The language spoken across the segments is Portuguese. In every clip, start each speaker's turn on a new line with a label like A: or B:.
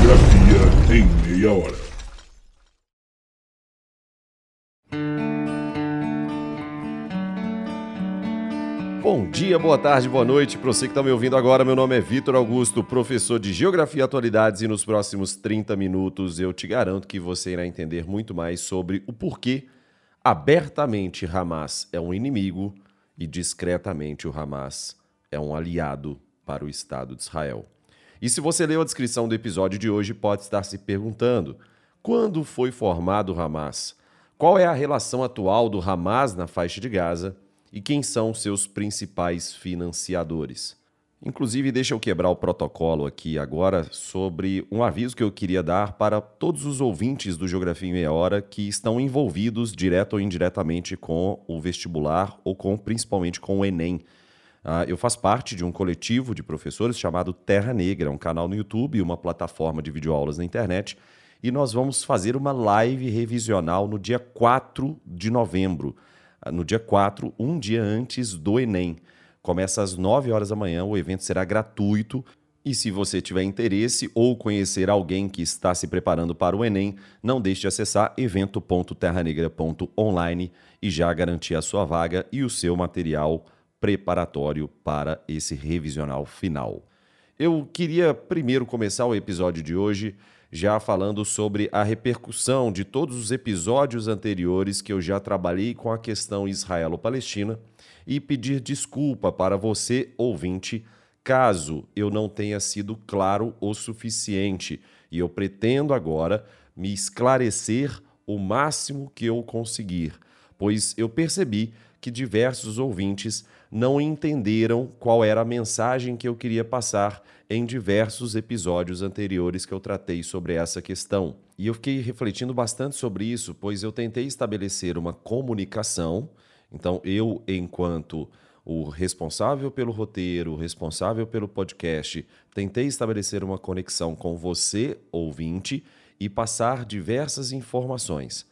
A: Geografia em meia hora.
B: Bom dia, boa tarde, boa noite. Para você que está me ouvindo agora, meu nome é Vitor Augusto, professor de Geografia e Atualidades, e nos próximos 30 minutos eu te garanto que você irá entender muito mais sobre o porquê abertamente Hamas é um inimigo e discretamente o Hamas é um aliado para o Estado de Israel. E se você leu a descrição do episódio de hoje, pode estar se perguntando: quando foi formado o Hamas? Qual é a relação atual do Hamas na faixa de Gaza e quem são seus principais financiadores? Inclusive, deixa eu quebrar o protocolo aqui agora sobre um aviso que eu queria dar para todos os ouvintes do Geografia em Meia Hora que estão envolvidos, direto ou indiretamente, com o vestibular ou com principalmente com o Enem. Uh, eu faço parte de um coletivo de professores chamado Terra Negra, um canal no YouTube e uma plataforma de videoaulas na internet. E nós vamos fazer uma live revisional no dia 4 de novembro. Uh, no dia 4, um dia antes do Enem. Começa às 9 horas da manhã, o evento será gratuito. E se você tiver interesse ou conhecer alguém que está se preparando para o Enem, não deixe de acessar evento.terranegra.online e já garantir a sua vaga e o seu material preparatório para esse revisional final. Eu queria primeiro começar o episódio de hoje já falando sobre a repercussão de todos os episódios anteriores que eu já trabalhei com a questão israelo-palestina e pedir desculpa para você, ouvinte, caso eu não tenha sido claro o suficiente. E eu pretendo agora me esclarecer o máximo que eu conseguir, pois eu percebi que diversos ouvintes não entenderam qual era a mensagem que eu queria passar em diversos episódios anteriores que eu tratei sobre essa questão. E eu fiquei refletindo bastante sobre isso, pois eu tentei estabelecer uma comunicação. Então, eu, enquanto o responsável pelo roteiro, o responsável pelo podcast, tentei estabelecer uma conexão com você, ouvinte, e passar diversas informações.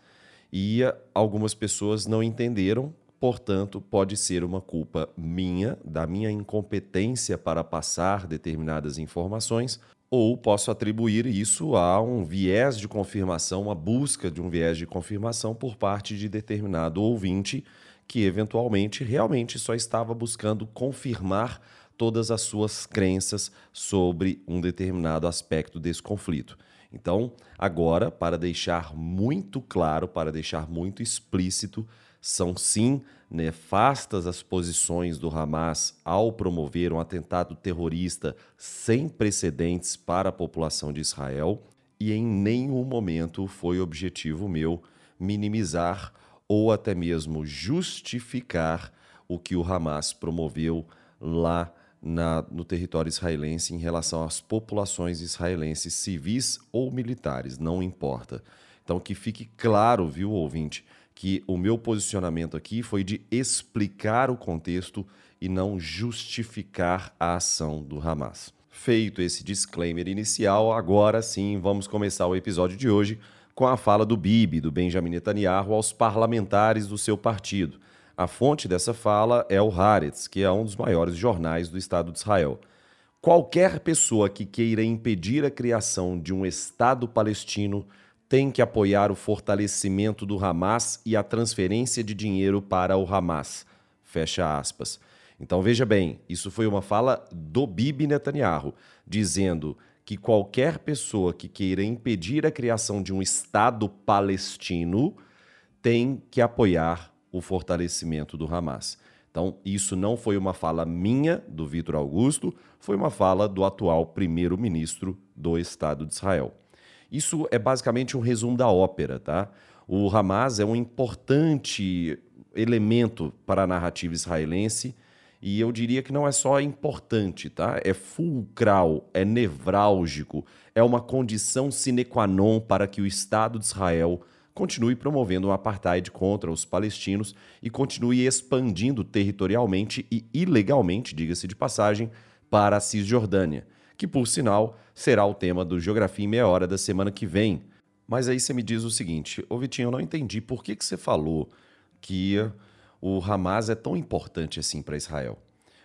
B: E algumas pessoas não entenderam Portanto, pode ser uma culpa minha, da minha incompetência para passar determinadas informações, ou posso atribuir isso a um viés de confirmação, uma busca de um viés de confirmação por parte de determinado ouvinte que eventualmente realmente só estava buscando confirmar todas as suas crenças sobre um determinado aspecto desse conflito. Então, agora, para deixar muito claro, para deixar muito explícito, são sim nefastas as posições do Hamas ao promover um atentado terrorista sem precedentes para a população de Israel, e em nenhum momento foi objetivo meu minimizar ou até mesmo justificar o que o Hamas promoveu lá na, no território israelense em relação às populações israelenses civis ou militares, não importa. Então, que fique claro, viu, ouvinte, que o meu posicionamento aqui foi de explicar o contexto e não justificar a ação do Hamas. Feito esse disclaimer inicial, agora sim vamos começar o episódio de hoje com a fala do Bibi, do Benjamin Netanyahu, aos parlamentares do seu partido. A fonte dessa fala é o Haaretz, que é um dos maiores jornais do Estado de Israel. Qualquer pessoa que queira impedir a criação de um Estado palestino tem que apoiar o fortalecimento do Hamas e a transferência de dinheiro para o Hamas. Fecha aspas. Então veja bem, isso foi uma fala do Bibi Netanyahu, dizendo que qualquer pessoa que queira impedir a criação de um Estado palestino tem que apoiar o fortalecimento do Hamas. Então, isso não foi uma fala minha, do Vitor Augusto, foi uma fala do atual primeiro-ministro do Estado de Israel. Isso é basicamente um resumo da ópera, tá? O Hamas é um importante elemento para a narrativa israelense e eu diria que não é só importante, tá? É fulcral, é nevrálgico, é uma condição sine qua non para que o Estado de Israel continue promovendo um apartheid contra os palestinos e continue expandindo territorialmente e ilegalmente, diga-se de passagem, para a Cisjordânia que por sinal será o tema do Geografia em Meia Hora da semana que vem. Mas aí você me diz o seguinte, ô Vitinho, eu não entendi por que, que você falou que o Hamas é tão importante assim para Israel.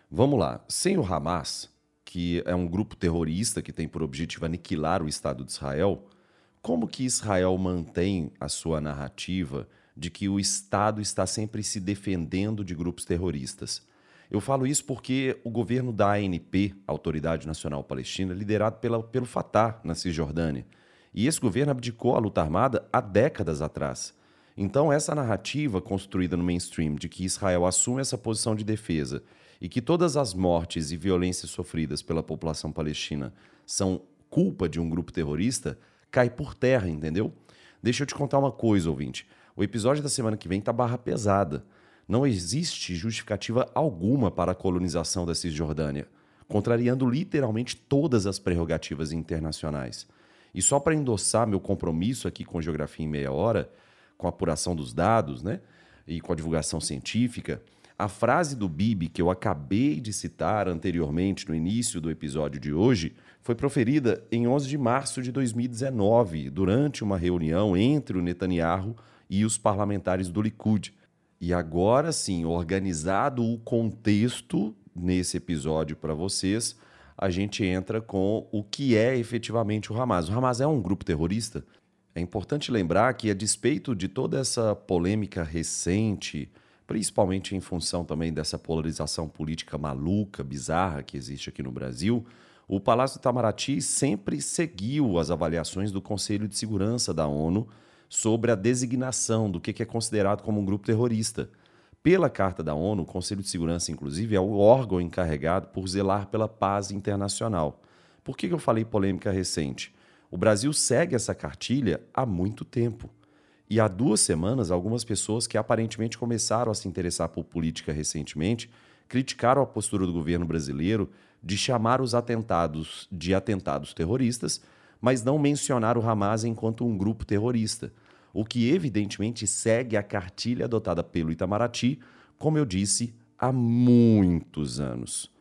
B: Vamos lá, sem o Hamas, que é um grupo terrorista que tem por objetivo aniquilar o Estado de Israel, como que Israel mantém a sua narrativa de que o Estado está sempre se defendendo de grupos terroristas? Eu falo isso porque o governo da ANP, Autoridade Nacional Palestina, liderado pela, pelo Fatah na Cisjordânia, e esse governo abdicou a luta armada há décadas atrás. Então, essa narrativa construída no mainstream de que Israel assume essa posição de defesa e que todas as mortes e violências sofridas pela população palestina são culpa de um grupo terrorista, cai por terra, entendeu? Deixa eu te contar uma coisa, ouvinte. O episódio da semana que vem tá barra pesada. Não existe justificativa alguma para a colonização da Cisjordânia, contrariando literalmente todas as prerrogativas internacionais. E só para endossar meu compromisso aqui com Geografia em Meia Hora, com a apuração dos dados, né? E com a divulgação científica, a frase do Bibi que eu acabei de citar anteriormente no início do episódio de hoje foi proferida em 11 de março de 2019, durante uma reunião entre o Netanyahu e os parlamentares do Likud. E agora sim, organizado o contexto nesse episódio para vocês, a gente entra com o que é efetivamente o Hamas. O Hamas é um grupo terrorista? É importante lembrar que, a despeito de toda essa polêmica recente, principalmente em função também dessa polarização política maluca, bizarra que existe aqui no Brasil, o Palácio Itamaraty sempre seguiu as avaliações do Conselho de Segurança da ONU sobre a designação do que é considerado como um grupo terrorista. Pela Carta da ONU, o Conselho de Segurança, inclusive, é o órgão encarregado por zelar pela paz internacional. Por que eu falei polêmica recente? O Brasil segue essa cartilha há muito tempo. E há duas semanas, algumas pessoas que aparentemente começaram a se interessar por política recentemente criticaram a postura do governo brasileiro de chamar os atentados de atentados terroristas, mas não mencionar o Hamas enquanto um grupo terrorista o que evidentemente segue a cartilha adotada pelo Itamaraty, como eu disse, há muitos anos.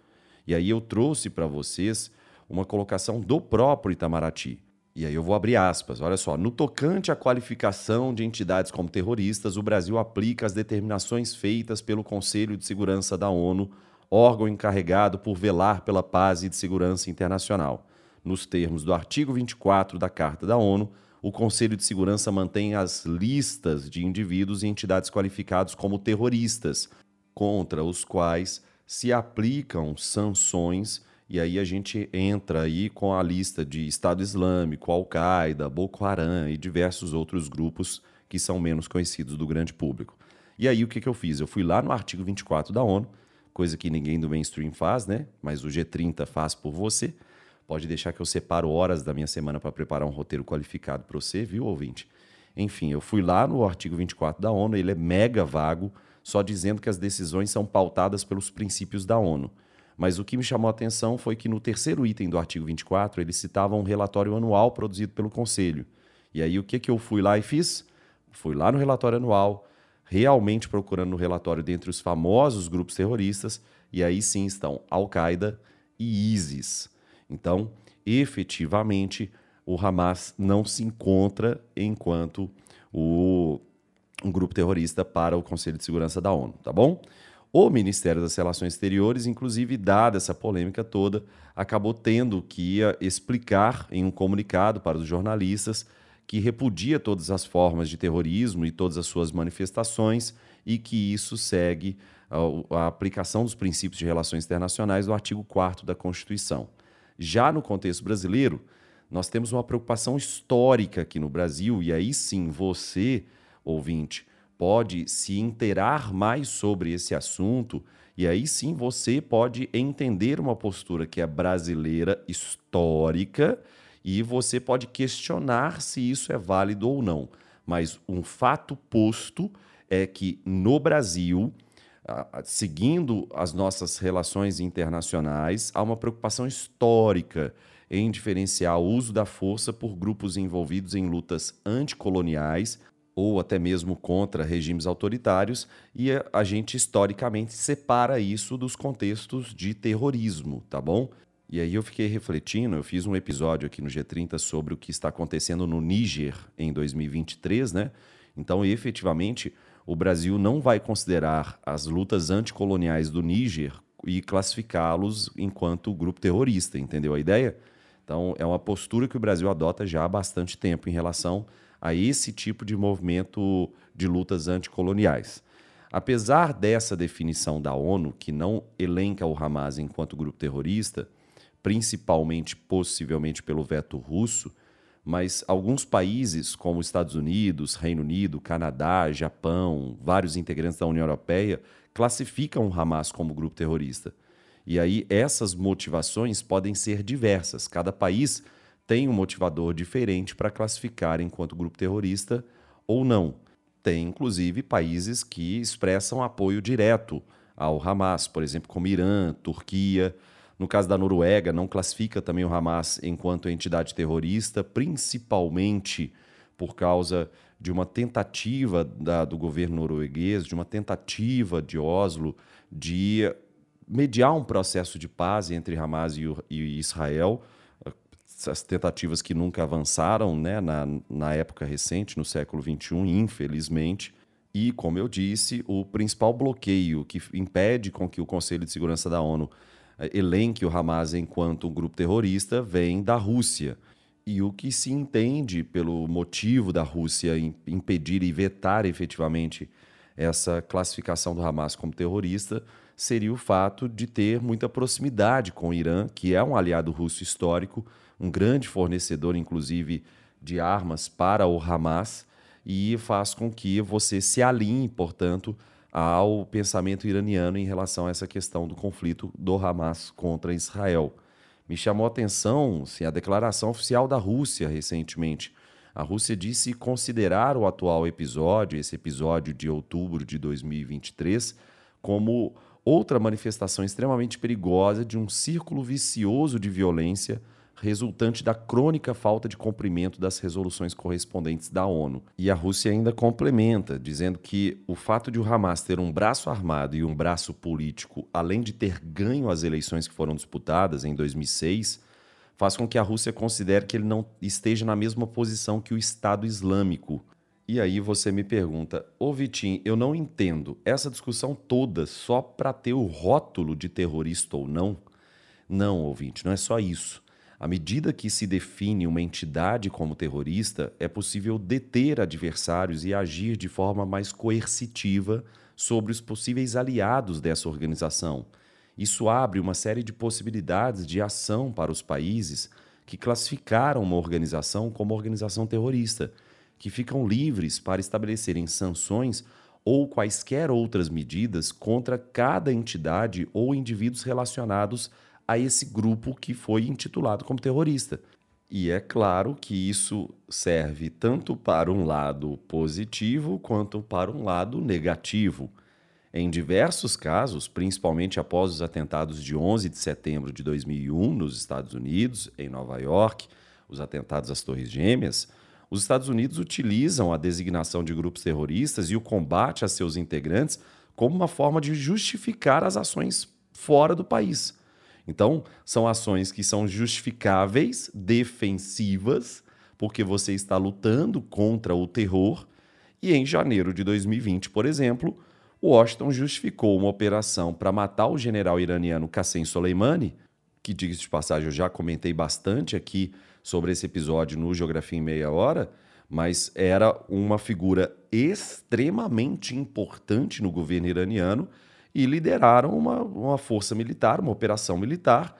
B: E aí eu trouxe para vocês uma colocação do próprio Itamaraty. E aí eu vou abrir aspas. Olha só, no tocante à qualificação de entidades como terroristas, o Brasil aplica as determinações feitas pelo Conselho de Segurança da ONU, órgão encarregado por velar pela paz e de segurança internacional. Nos termos do artigo 24 da Carta da ONU, o Conselho de Segurança mantém as listas de indivíduos e entidades qualificados como terroristas, contra os quais se aplicam sanções, e aí a gente entra aí com a lista de Estado Islâmico, Al-Qaeda, Boko Haram e diversos outros grupos que são menos conhecidos do grande público. E aí o que, que eu fiz? Eu fui lá no artigo 24 da ONU, coisa que ninguém do mainstream faz, né? Mas o G30 faz por você Pode deixar que eu separo horas da minha semana para preparar um roteiro qualificado para você, viu, ouvinte? Enfim, eu fui lá no artigo 24 da ONU, ele é mega vago, só dizendo que as decisões são pautadas pelos princípios da ONU. Mas o que me chamou a atenção foi que no terceiro item do artigo 24, ele citava um relatório anual produzido pelo Conselho. E aí o que, que eu fui lá e fiz? Fui lá no relatório anual, realmente procurando no relatório dentre os famosos grupos terroristas, e aí sim estão Al-Qaeda e ISIS. Então, efetivamente, o Hamas não se encontra enquanto o, um grupo terrorista para o Conselho de Segurança da ONU, tá bom? O Ministério das Relações Exteriores, inclusive, dada essa polêmica toda, acabou tendo que explicar em um comunicado para os jornalistas que repudia todas as formas de terrorismo e todas as suas manifestações e que isso segue a, a aplicação dos princípios de relações internacionais do artigo 4 da Constituição. Já no contexto brasileiro, nós temos uma preocupação histórica aqui no Brasil, e aí sim você, ouvinte, pode se inteirar mais sobre esse assunto, e aí sim você pode entender uma postura que é brasileira, histórica, e você pode questionar se isso é válido ou não. Mas um fato posto é que no Brasil seguindo as nossas relações internacionais, há uma preocupação histórica em diferenciar o uso da força por grupos envolvidos em lutas anticoloniais ou até mesmo contra regimes autoritários, e a gente historicamente separa isso dos contextos de terrorismo, tá bom? E aí eu fiquei refletindo, eu fiz um episódio aqui no G30 sobre o que está acontecendo no Níger em 2023, né? Então, efetivamente, o Brasil não vai considerar as lutas anticoloniais do Níger e classificá-los enquanto grupo terrorista, entendeu a ideia? Então, é uma postura que o Brasil adota já há bastante tempo em relação a esse tipo de movimento de lutas anticoloniais. Apesar dessa definição da ONU, que não elenca o Hamas enquanto grupo terrorista, principalmente, possivelmente pelo veto russo, mas alguns países, como Estados Unidos, Reino Unido, Canadá, Japão, vários integrantes da União Europeia, classificam o Hamas como grupo terrorista. E aí essas motivações podem ser diversas. Cada país tem um motivador diferente para classificar enquanto grupo terrorista ou não. Tem, inclusive, países que expressam apoio direto ao Hamas, por exemplo, como Irã, Turquia. No caso da Noruega, não classifica também o Hamas enquanto entidade terrorista, principalmente por causa de uma tentativa da, do governo norueguês, de uma tentativa de Oslo de mediar um processo de paz entre Hamas e, e Israel, as tentativas que nunca avançaram né, na, na época recente, no século XXI, infelizmente. E, como eu disse, o principal bloqueio que impede com que o Conselho de Segurança da ONU elenque o Hamas enquanto um grupo terrorista vem da Rússia. E o que se entende pelo motivo da Rússia impedir e vetar efetivamente essa classificação do Hamas como terrorista seria o fato de ter muita proximidade com o Irã, que é um aliado russo histórico, um grande fornecedor, inclusive, de armas para o Hamas, e faz com que você se alinhe, portanto, ao pensamento iraniano em relação a essa questão do conflito do Hamas contra Israel. Me chamou a atenção assim, a declaração oficial da Rússia recentemente. A Rússia disse considerar o atual episódio, esse episódio de outubro de 2023, como outra manifestação extremamente perigosa de um círculo vicioso de violência resultante da crônica falta de cumprimento das resoluções correspondentes da ONU. E a Rússia ainda complementa, dizendo que o fato de o Hamas ter um braço armado e um braço político, além de ter ganho as eleições que foram disputadas em 2006, faz com que a Rússia considere que ele não esteja na mesma posição que o Estado Islâmico, e aí você me pergunta, ô Vitinho, eu não entendo essa discussão toda só para ter o rótulo de terrorista ou não? Não, ouvinte, não é só isso. À medida que se define uma entidade como terrorista, é possível deter adversários e agir de forma mais coercitiva sobre os possíveis aliados dessa organização. Isso abre uma série de possibilidades de ação para os países que classificaram uma organização como organização terrorista que ficam livres para estabelecerem sanções ou quaisquer outras medidas contra cada entidade ou indivíduos relacionados a esse grupo que foi intitulado como terrorista. E é claro que isso serve tanto para um lado positivo quanto para um lado negativo. Em diversos casos, principalmente após os atentados de 11 de setembro de 2001 nos Estados Unidos, em Nova York, os atentados às Torres Gêmeas, os Estados Unidos utilizam a designação de grupos terroristas e o combate a seus integrantes como uma forma de justificar as ações fora do país. Então, são ações que são justificáveis, defensivas, porque você está lutando contra o terror. E em janeiro de 2020, por exemplo, Washington justificou uma operação para matar o general iraniano Qassem Soleimani, que, diga de passagem, eu já comentei bastante aqui sobre esse episódio no Geografia em Meia Hora, mas era uma figura extremamente importante no governo iraniano e lideraram uma, uma força militar, uma operação militar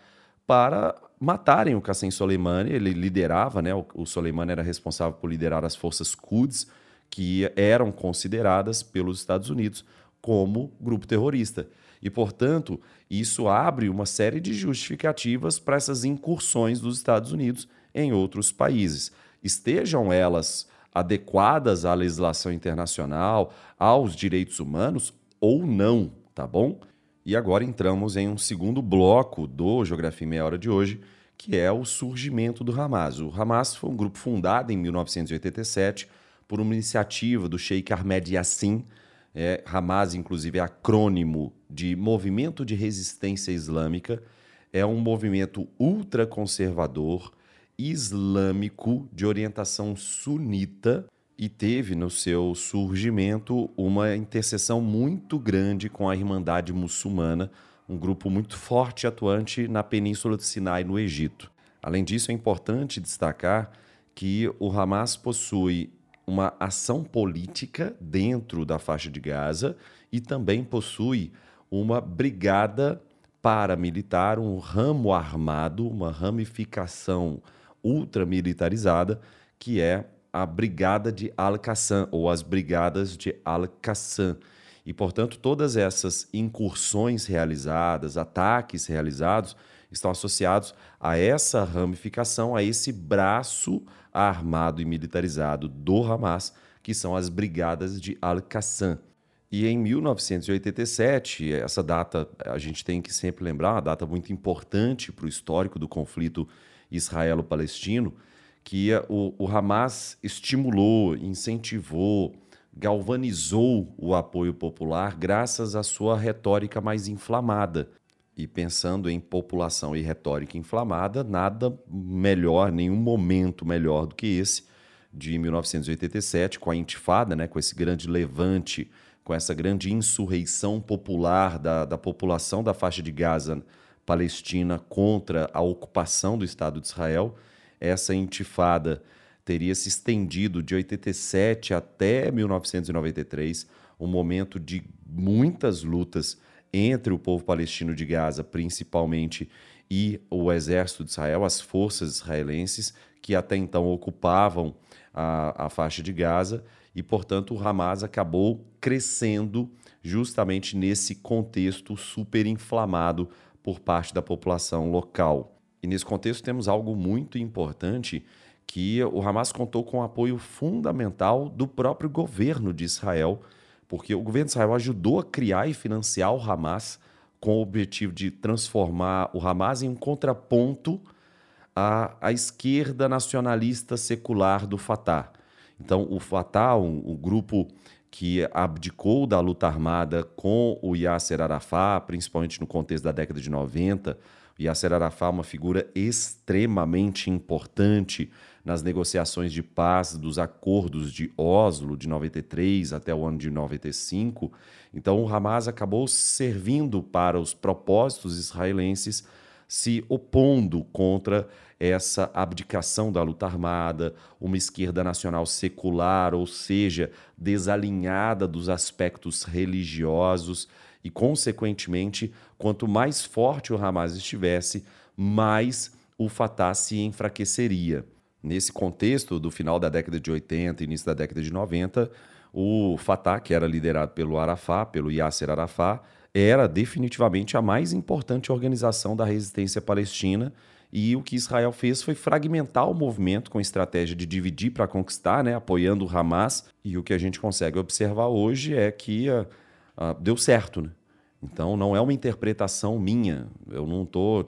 B: para matarem o Qassem Soleimani. Ele liderava, né? O, o Soleimani era responsável por liderar as forças Quds, que eram consideradas pelos Estados Unidos como grupo terrorista. E, portanto, isso abre uma série de justificativas para essas incursões dos Estados Unidos em outros países. Estejam elas adequadas à legislação internacional, aos direitos humanos ou não, tá bom? E agora entramos em um segundo bloco do Geografia em Meia Hora de hoje, que é o surgimento do Hamas. O Hamas foi um grupo fundado em 1987 por uma iniciativa do Sheikh Ahmed Yassin. É, Hamas, inclusive, é acrônimo de Movimento de Resistência Islâmica. É um movimento ultraconservador islâmico de orientação sunita e teve no seu surgimento uma interseção muito grande com a Irmandade Muçulmana, um grupo muito forte e atuante na Península do Sinai, no Egito. Além disso, é importante destacar que o Hamas possui uma ação política dentro da faixa de Gaza e também possui uma brigada paramilitar, um ramo armado, uma ramificação ultramilitarizada, que é a Brigada de Al-Qassam, ou as Brigadas de Al-Qassam. E, portanto, todas essas incursões realizadas, ataques realizados, estão associados a essa ramificação, a esse braço armado e militarizado do Hamas, que são as Brigadas de Al-Qassam. E em 1987, essa data a gente tem que sempre lembrar, uma data muito importante para o histórico do conflito israelo-palestino, que o, o Hamas estimulou, incentivou, galvanizou o apoio popular graças à sua retórica mais inflamada. E pensando em população e retórica inflamada, nada melhor, nenhum momento melhor do que esse de 1987, com a Intifada, né, com esse grande levante, com essa grande insurreição popular da, da população da faixa de Gaza palestina contra a ocupação do Estado de Israel. Essa Intifada teria se estendido de 87 até 1993, um momento de muitas lutas entre o povo palestino de Gaza, principalmente, e o exército de Israel, as forças israelenses que até então ocupavam a, a faixa de Gaza, e, portanto, o Hamas acabou crescendo justamente nesse contexto super inflamado por parte da população local. E nesse contexto temos algo muito importante que o Hamas contou com o apoio fundamental do próprio governo de Israel, porque o governo de Israel ajudou a criar e financiar o Hamas com o objetivo de transformar o Hamas em um contraponto à, à esquerda nacionalista secular do Fatah. Então, o Fatah, um, um grupo que abdicou da luta armada com o Yasser Arafat, principalmente no contexto da década de 90, Yasser Arafat é uma figura extremamente importante nas negociações de paz dos acordos de Oslo de 93 até o ano de 95. Então, o Hamas acabou servindo para os propósitos israelenses, se opondo contra essa abdicação da luta armada, uma esquerda nacional secular, ou seja, desalinhada dos aspectos religiosos e, consequentemente, quanto mais forte o Hamas estivesse, mais o Fatah se enfraqueceria. Nesse contexto do final da década de 80 início da década de 90, o Fatah, que era liderado pelo Arafat, pelo Yasser Arafat, era definitivamente a mais importante organização da resistência palestina e o que Israel fez foi fragmentar o movimento com a estratégia de dividir para conquistar, né, apoiando o Hamas. E o que a gente consegue observar hoje é que uh, uh, deu certo. Né? Então, não é uma interpretação minha. Eu não estou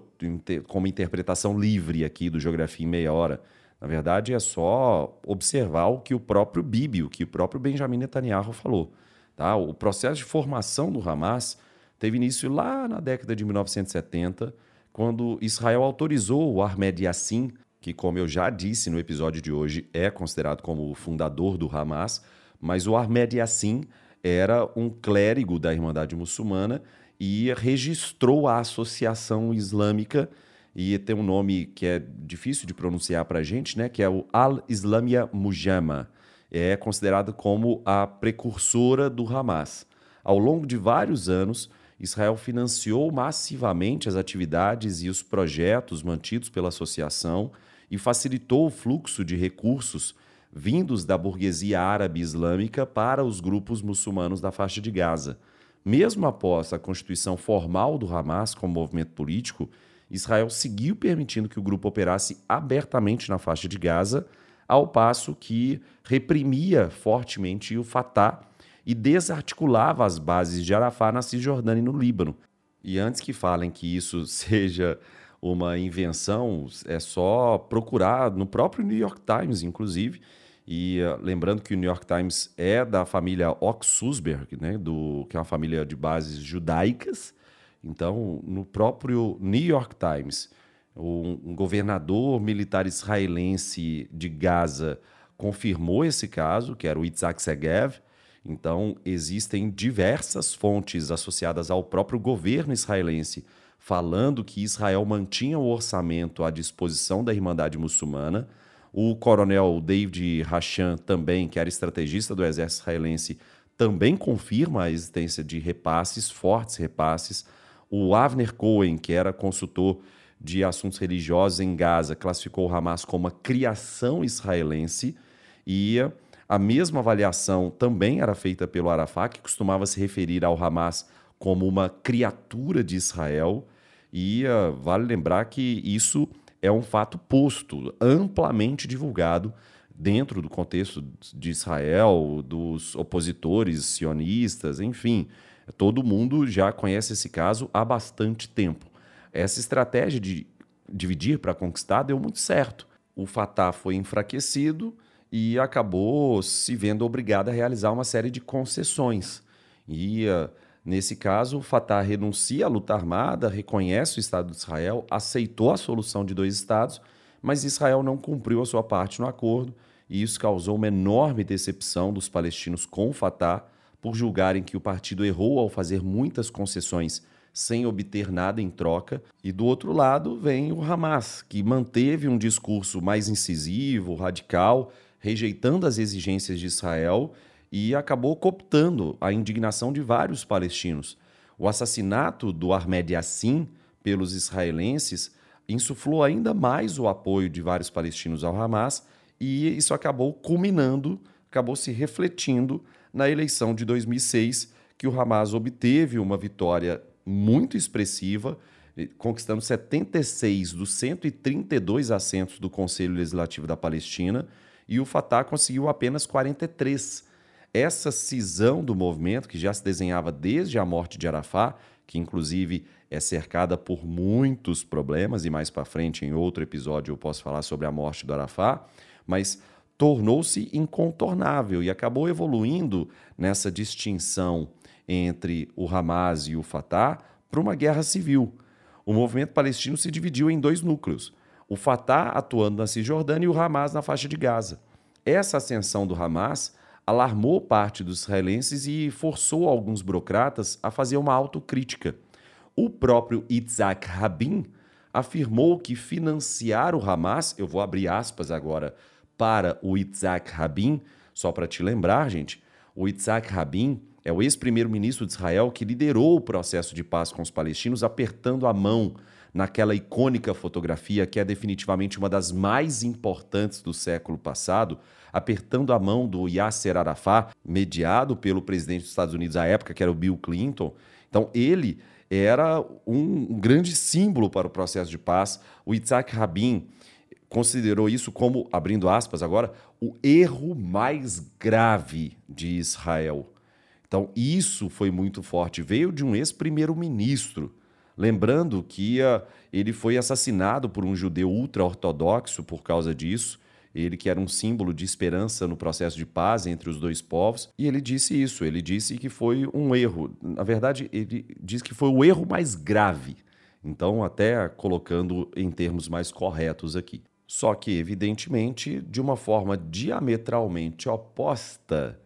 B: com uma interpretação livre aqui do Geografia em Meia Hora. Na verdade, é só observar o que o próprio Bibi, o que o próprio Benjamin Netanyahu falou. Tá? O processo de formação do Hamas teve início lá na década de 1970, quando Israel autorizou o Ahmed Yassin, que, como eu já disse no episódio de hoje, é considerado como o fundador do Hamas, mas o Ahmed Yassin era um clérigo da Irmandade Muçulmana e registrou a Associação Islâmica e tem um nome que é difícil de pronunciar para a gente, né? Que é o Al-Islamia Mujama. É considerado como a precursora do Hamas. Ao longo de vários anos, Israel financiou massivamente as atividades e os projetos mantidos pela associação e facilitou o fluxo de recursos vindos da burguesia árabe islâmica para os grupos muçulmanos da faixa de Gaza. Mesmo após a constituição formal do Hamas como movimento político, Israel seguiu permitindo que o grupo operasse abertamente na faixa de Gaza, ao passo que reprimia fortemente o Fatah e desarticulava as bases de Arafat na Cisjordânia e no Líbano. E antes que falem que isso seja uma invenção, é só procurar no próprio New York Times, inclusive, e uh, lembrando que o New York Times é da família Oxusberg, né, do, que é uma família de bases judaicas. Então, no próprio New York Times, um, um governador militar israelense de Gaza confirmou esse caso, que era o Itzhak Segev. Então, existem diversas fontes associadas ao próprio governo israelense falando que Israel mantinha o orçamento à disposição da Irmandade Muçulmana. O coronel David Hachan, também, que era estrategista do exército israelense, também confirma a existência de repasses, fortes repasses. O Avner Cohen, que era consultor de assuntos religiosos em Gaza, classificou o Hamas como uma criação israelense e a mesma avaliação também era feita pelo Arafat, que costumava se referir ao Hamas como uma criatura de Israel. E uh, vale lembrar que isso é um fato posto, amplamente divulgado dentro do contexto de Israel, dos opositores sionistas, enfim. Todo mundo já conhece esse caso há bastante tempo. Essa estratégia de dividir para conquistar deu muito certo. O Fatah foi enfraquecido e acabou se vendo obrigado a realizar uma série de concessões. E uh, Nesse caso, o Fatah renuncia à luta armada, reconhece o Estado de Israel, aceitou a solução de dois Estados, mas Israel não cumpriu a sua parte no acordo e isso causou uma enorme decepção dos palestinos com o Fatah por julgarem que o partido errou ao fazer muitas concessões sem obter nada em troca. E do outro lado vem o Hamas, que manteve um discurso mais incisivo, radical, rejeitando as exigências de Israel e acabou cooptando a indignação de vários palestinos. O assassinato do Ahmed Yassin pelos israelenses insuflou ainda mais o apoio de vários palestinos ao Hamas e isso acabou culminando, acabou se refletindo na eleição de 2006, que o Hamas obteve uma vitória muito expressiva, conquistando 76 dos 132 assentos do Conselho Legislativo da Palestina, e o Fatah conseguiu apenas 43 essa cisão do movimento, que já se desenhava desde a morte de Arafat, que inclusive é cercada por muitos problemas, e mais para frente, em outro episódio, eu posso falar sobre a morte do Arafat, mas tornou-se incontornável e acabou evoluindo nessa distinção entre o Hamas e o Fatah para uma guerra civil. O movimento palestino se dividiu em dois núcleos: o Fatah atuando na Cisjordânia e o Hamas na faixa de Gaza. Essa ascensão do Hamas alarmou parte dos israelenses e forçou alguns burocratas a fazer uma autocrítica. O próprio Itzhak Rabin afirmou que financiar o Hamas, eu vou abrir aspas agora para o Itzhak Rabin, só para te lembrar, gente, o Itzhak Rabin é o ex-primeiro-ministro de Israel que liderou o processo de paz com os palestinos, apertando a mão naquela icônica fotografia que é definitivamente uma das mais importantes do século passado, apertando a mão do Yasser Arafat, mediado pelo presidente dos Estados Unidos à época, que era o Bill Clinton. Então, ele era um, grande símbolo para o processo de paz. O Yitzhak Rabin considerou isso como, abrindo aspas agora, o erro mais grave de Israel. Então, isso foi muito forte. Veio de um ex-primeiro-ministro Lembrando que uh, ele foi assassinado por um judeu ultra-ortodoxo por causa disso. Ele que era um símbolo de esperança no processo de paz entre os dois povos. E ele disse isso, ele disse que foi um erro. Na verdade, ele disse que foi o erro mais grave. Então, até colocando em termos mais corretos aqui. Só que, evidentemente, de uma forma diametralmente oposta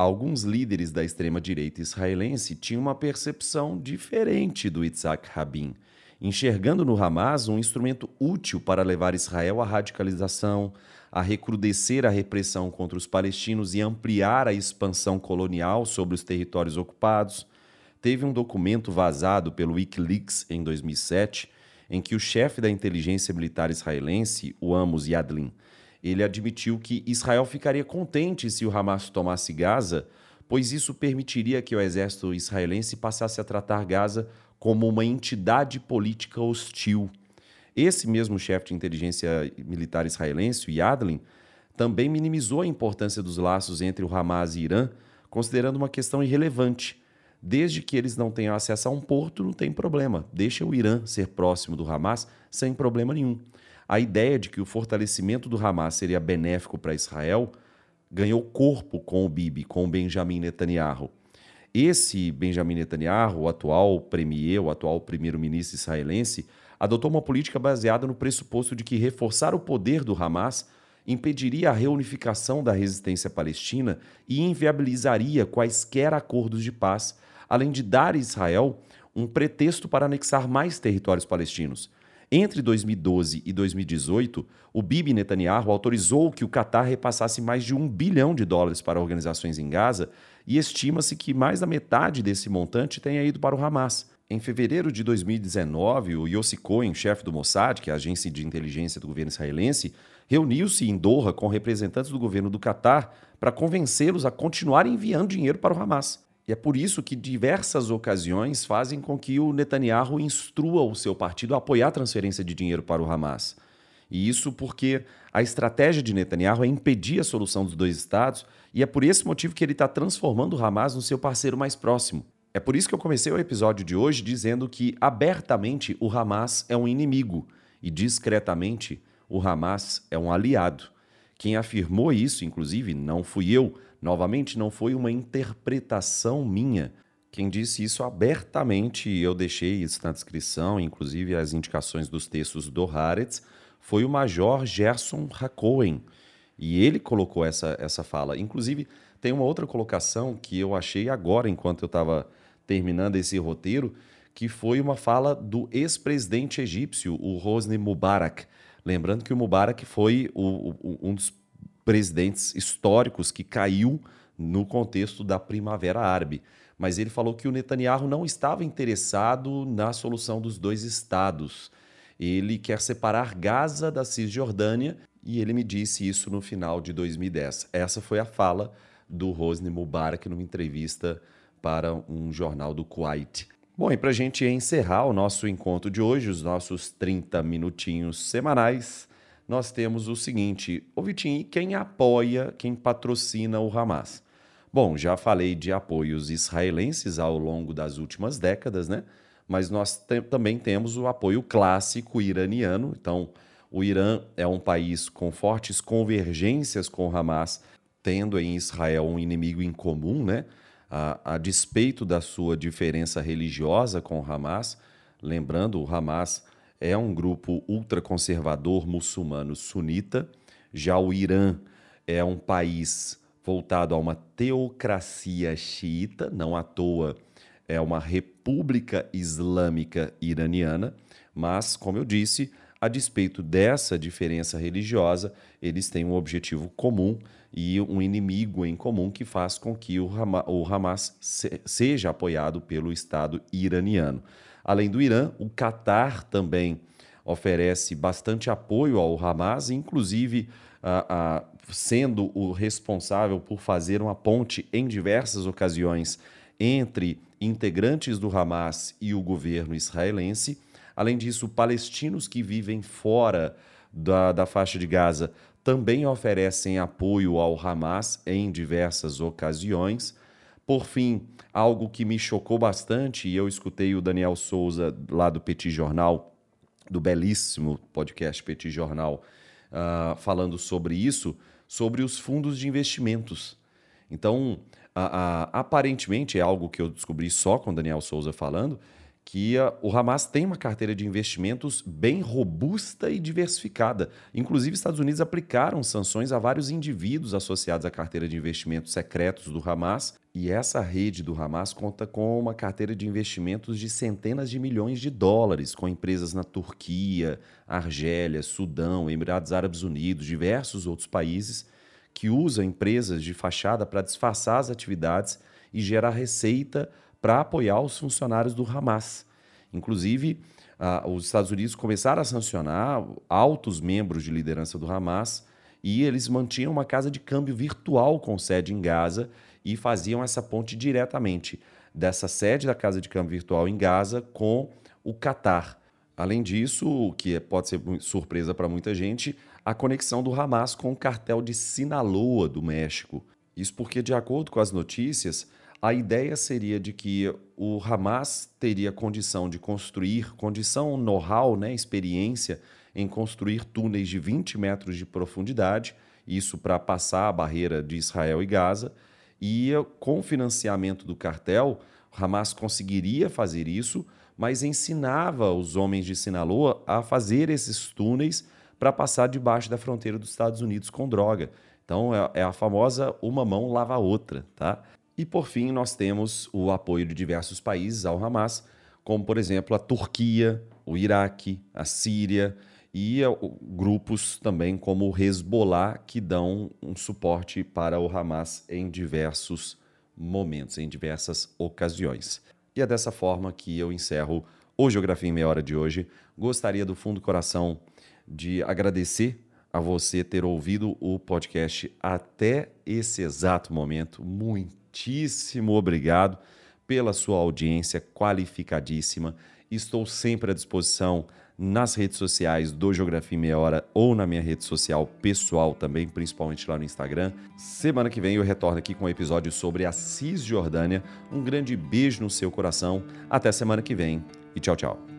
B: alguns líderes da extrema-direita israelense tinham uma percepção diferente do Yitzhak Rabin, enxergando no Hamas um instrumento útil para levar Israel à radicalização, a recrudescer a repressão contra os palestinos e ampliar a expansão colonial sobre os territórios ocupados. Teve um documento vazado pelo Wikileaks em 2007 em que o chefe da inteligência militar israelense, o Amos Yadlin, ele admitiu que Israel ficaria contente se o Hamas tomasse Gaza, pois isso permitiria que o exército israelense passasse a tratar Gaza como uma entidade política hostil. Esse mesmo chefe de inteligência militar israelense, Yadlin, também minimizou a importância dos laços entre o Hamas e Irã, considerando uma questão irrelevante. Desde que eles não tenham acesso a um porto, não tem problema. Deixa o Irã ser próximo do Hamas sem problema nenhum a ideia de que o fortalecimento do Hamas seria benéfico para Israel ganhou corpo com o Bibi, com o Benjamin Netanyahu. Esse Benjamin Netanyahu, o atual premier, o atual primeiro-ministro israelense, adotou uma política baseada no pressuposto de que reforçar o poder do Hamas impediria a reunificação da resistência palestina e inviabilizaria quaisquer acordos de paz, além de dar a Israel um pretexto para anexar mais territórios palestinos. Entre 2012 e 2018, o Bibi Netanyahu autorizou que o Catar repassasse mais de um bilhão de dólares para organizações em Gaza e estima-se que mais da metade desse montante tenha ido para o Hamas. Em fevereiro de 2019, o Yossi Cohen, chefe do Mossad, que é a agência de inteligência do governo israelense, reuniu-se em Doha com representantes do governo do Catar para convencê-los a continuar enviando dinheiro para o Hamas. E é por isso que diversas ocasiões fazem com que o Netanyahu instrua o seu partido a apoiar a transferência de dinheiro para o Hamas. E isso porque a estratégia de Netanyahu é impedir a solução dos dois estados, e é por esse motivo que ele está transformando o Hamas no seu parceiro mais próximo. É por isso que eu comecei o episódio de hoje dizendo que abertamente o Hamas é um inimigo e discretamente o Hamas é um aliado. Quem afirmou isso, inclusive, não fui eu, Novamente, não foi uma interpretação minha. Quem disse isso abertamente, eu deixei isso na descrição, inclusive as indicações dos textos do Haaretz, foi o Major Gerson Hacohen. E ele colocou essa, essa fala. Inclusive, tem uma outra colocação que eu achei agora, enquanto eu estava terminando esse roteiro, que foi uma fala do ex-presidente egípcio, o Hosni Mubarak. Lembrando que o Mubarak foi o, o, um dos presidentes históricos que caiu no contexto da Primavera Árabe. Mas ele falou que o Netanyahu não estava interessado na solução dos dois estados. Ele quer separar Gaza da Cisjordânia e ele me disse isso no final de 2010. Essa foi a fala do Hosni Mubarak numa entrevista para um jornal do Kuwait. Bom, e para a gente encerrar o nosso encontro de hoje, os nossos 30 minutinhos semanais, nós temos o seguinte: o Vitinho, quem apoia, quem patrocina o Hamas? Bom, já falei de apoios israelenses ao longo das últimas décadas, né? Mas nós te também temos o apoio clássico iraniano. Então, o Irã é um país com fortes convergências com o Hamas, tendo em Israel um inimigo em comum, né? A, a despeito da sua diferença religiosa com o Hamas. Lembrando, o Hamas é um grupo ultraconservador muçulmano sunita. Já o Irã é um país voltado a uma teocracia xiita, não à toa é uma república islâmica iraniana, mas, como eu disse, a despeito dessa diferença religiosa, eles têm um objetivo comum e um inimigo em comum que faz com que o Hamas seja apoiado pelo Estado iraniano. Além do Irã, o Catar também oferece bastante apoio ao Hamas, inclusive sendo o responsável por fazer uma ponte em diversas ocasiões entre integrantes do Hamas e o governo israelense. Além disso, palestinos que vivem fora da, da faixa de Gaza também oferecem apoio ao Hamas em diversas ocasiões. Por fim, algo que me chocou bastante, e eu escutei o Daniel Souza, lá do Petit Jornal, do belíssimo podcast Petit Jornal, uh, falando sobre isso, sobre os fundos de investimentos. Então, uh, uh, aparentemente, é algo que eu descobri só com o Daniel Souza falando, que o Hamas tem uma carteira de investimentos bem robusta e diversificada. Inclusive, Estados Unidos aplicaram sanções a vários indivíduos associados à carteira de investimentos secretos do Hamas. E essa rede do Hamas conta com uma carteira de investimentos de centenas de milhões de dólares, com empresas na Turquia, Argélia, Sudão, Emirados Árabes Unidos, diversos outros países, que usam empresas de fachada para disfarçar as atividades e gerar receita para apoiar os funcionários do Hamas. Inclusive, os Estados Unidos começaram a sancionar altos membros de liderança do Hamas e eles mantinham uma casa de câmbio virtual com sede em Gaza e faziam essa ponte diretamente dessa sede da casa de câmbio virtual em Gaza com o Catar. Além disso, o que pode ser surpresa para muita gente, a conexão do Hamas com o cartel de Sinaloa do México. Isso porque, de acordo com as notícias, a ideia seria de que o Hamas teria condição de construir, condição know-how, né, experiência em construir túneis de 20 metros de profundidade, isso para passar a barreira de Israel e Gaza, e com o financiamento do cartel, Hamas conseguiria fazer isso, mas ensinava os homens de Sinaloa a fazer esses túneis para passar debaixo da fronteira dos Estados Unidos com droga. Então é, é a famosa uma mão lava a outra, tá? E por fim, nós temos o apoio de diversos países ao Hamas, como por exemplo a Turquia, o Iraque, a Síria e grupos também como o Hezbollah que dão um suporte para o Hamas em diversos momentos, em diversas ocasiões. E é dessa forma que eu encerro o Geografia em Meia Hora de hoje. Gostaria do fundo do coração de agradecer a você ter ouvido o podcast até esse exato momento. Muitíssimo obrigado pela sua audiência qualificadíssima. Estou sempre à disposição nas redes sociais do Geografia em Meia Hora ou na minha rede social pessoal também, principalmente lá no Instagram. Semana que vem eu retorno aqui com um episódio sobre a Cisjordânia. Um grande beijo no seu coração. Até semana que vem e tchau, tchau.